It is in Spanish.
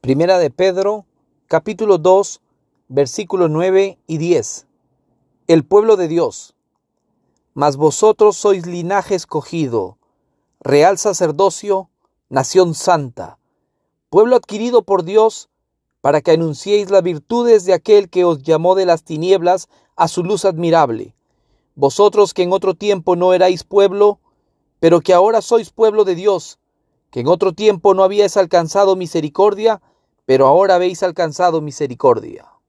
Primera de Pedro, capítulo 2, versículos 9 y 10. El pueblo de Dios. Mas vosotros sois linaje escogido, real sacerdocio, nación santa, pueblo adquirido por Dios, para que anunciéis las virtudes de aquel que os llamó de las tinieblas a su luz admirable. Vosotros que en otro tiempo no erais pueblo, pero que ahora sois pueblo de Dios, que en otro tiempo no habíais alcanzado misericordia, pero ahora habéis alcanzado misericordia.